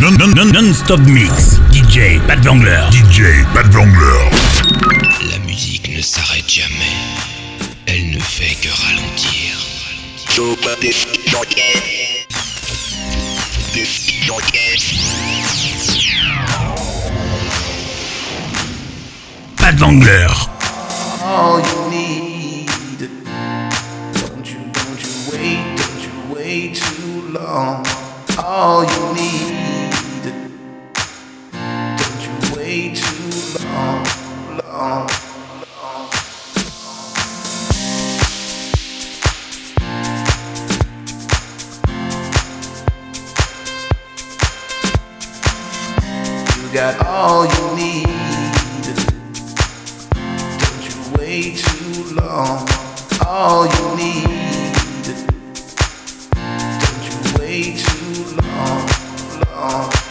Non-stop mix. DJ Pat Vangler. DJ Pat Vangler. La musique ne s'arrête jamais. Elle ne fait que ralentir. Pat Vangler. all you need. Don't you, don't you wait, don't you wait too long. All you need. You got all you need. Don't you wait too long. All you need. Don't you wait too long.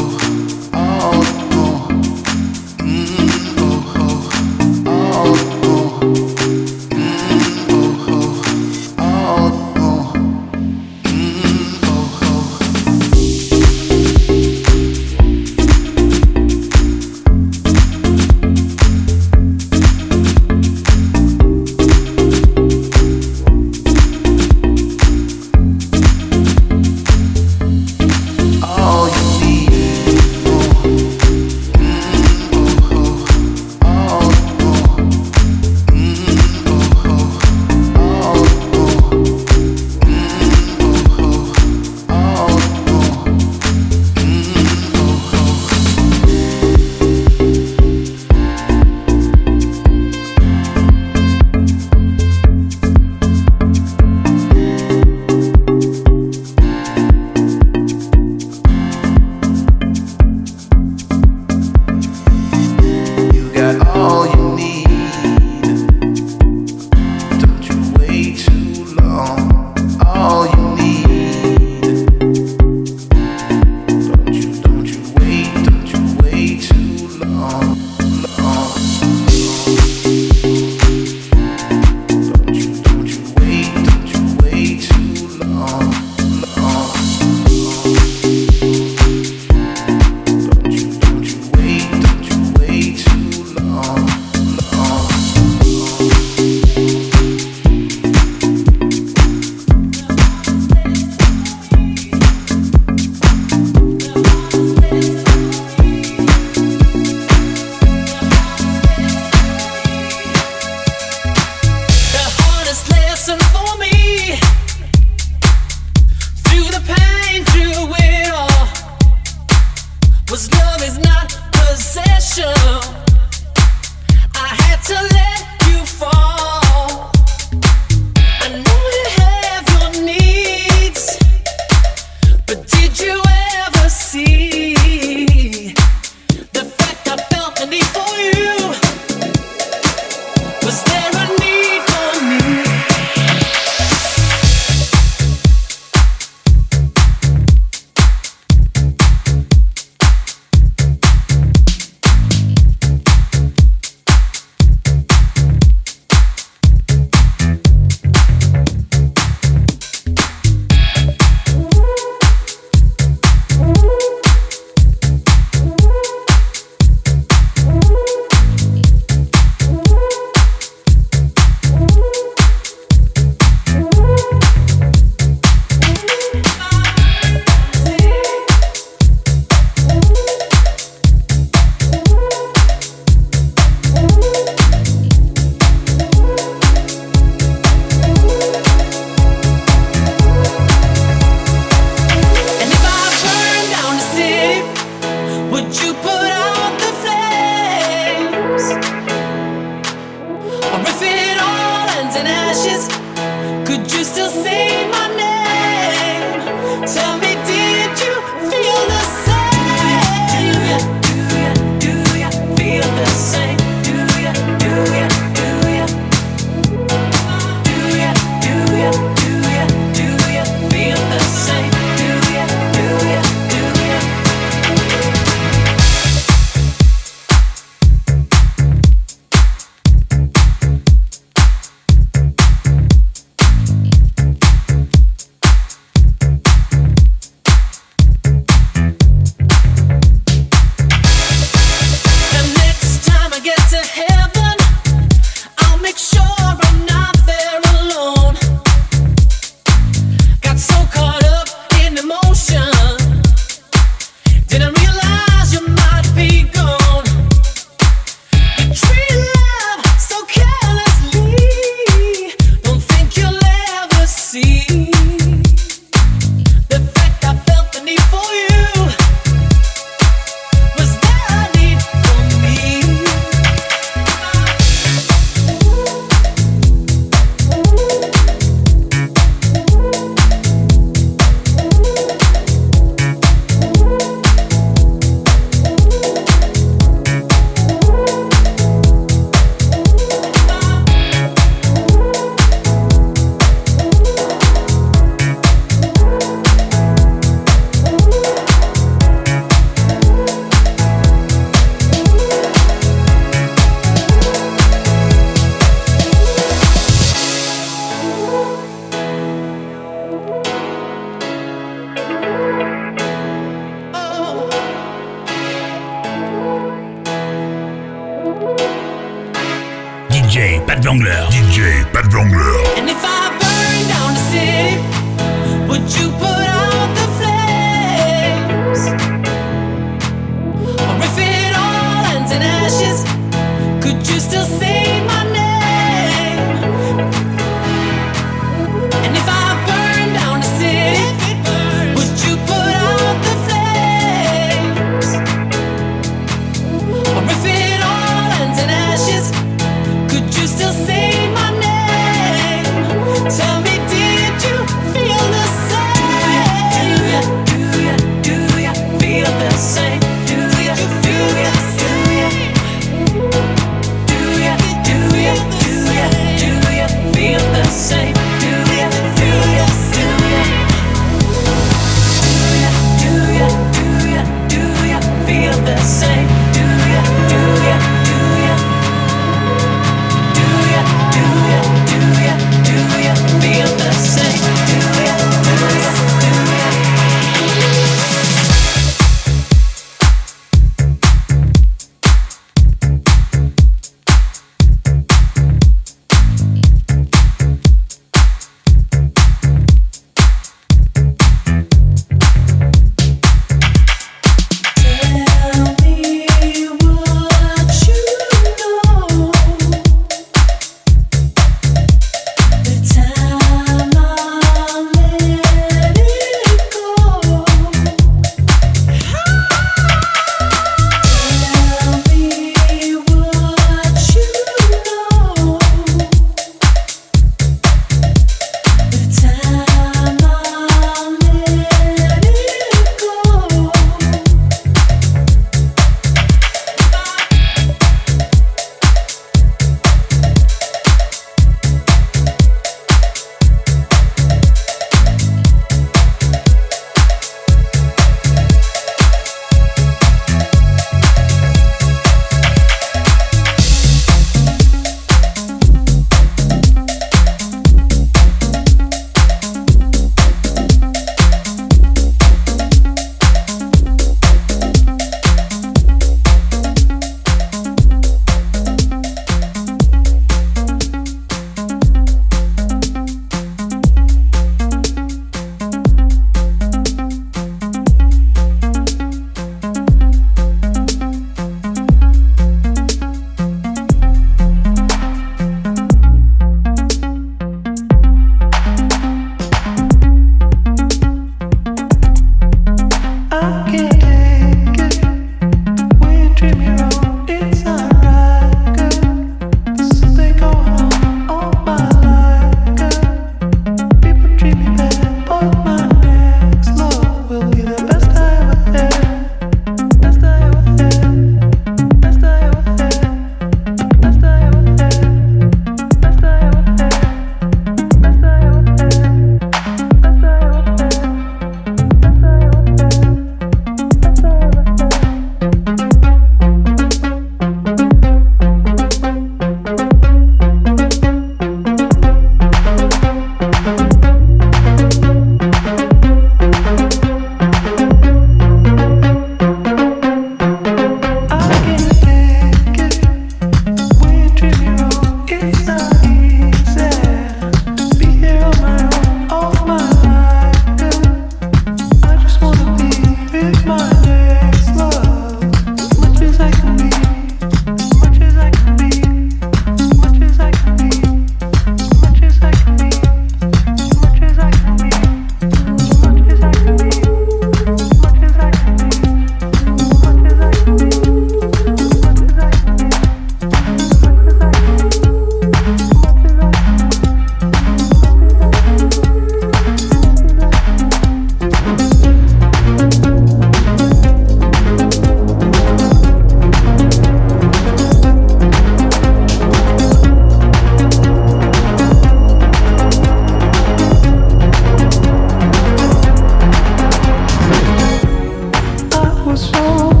oh.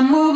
amour.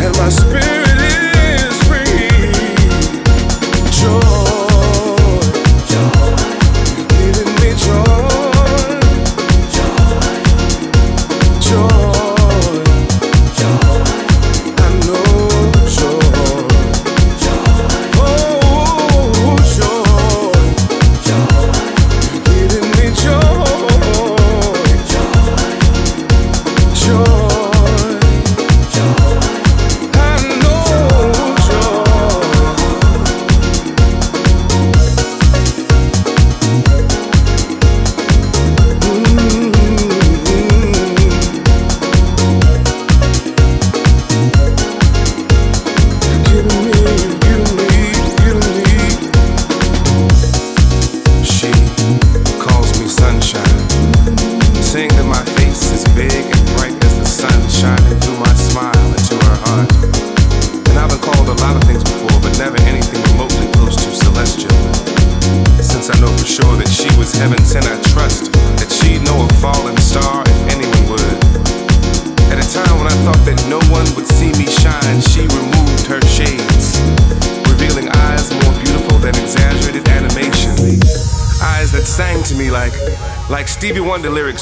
and my spirit.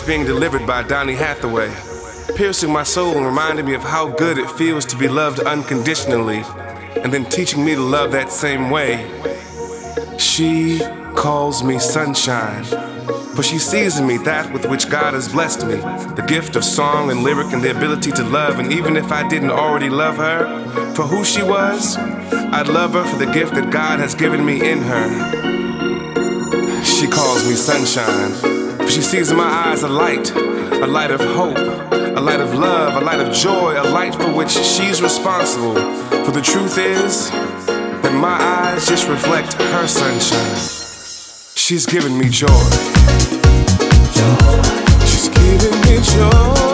Being delivered by Donny Hathaway, piercing my soul and reminding me of how good it feels to be loved unconditionally, and then teaching me to love that same way. She calls me sunshine, for she sees in me that with which God has blessed me the gift of song and lyric and the ability to love. And even if I didn't already love her for who she was, I'd love her for the gift that God has given me in her. She calls me sunshine. She sees in my eyes a light, a light of hope, a light of love, a light of joy, a light for which she's responsible. For the truth is that my eyes just reflect her sunshine. She's giving me joy. She's giving me joy.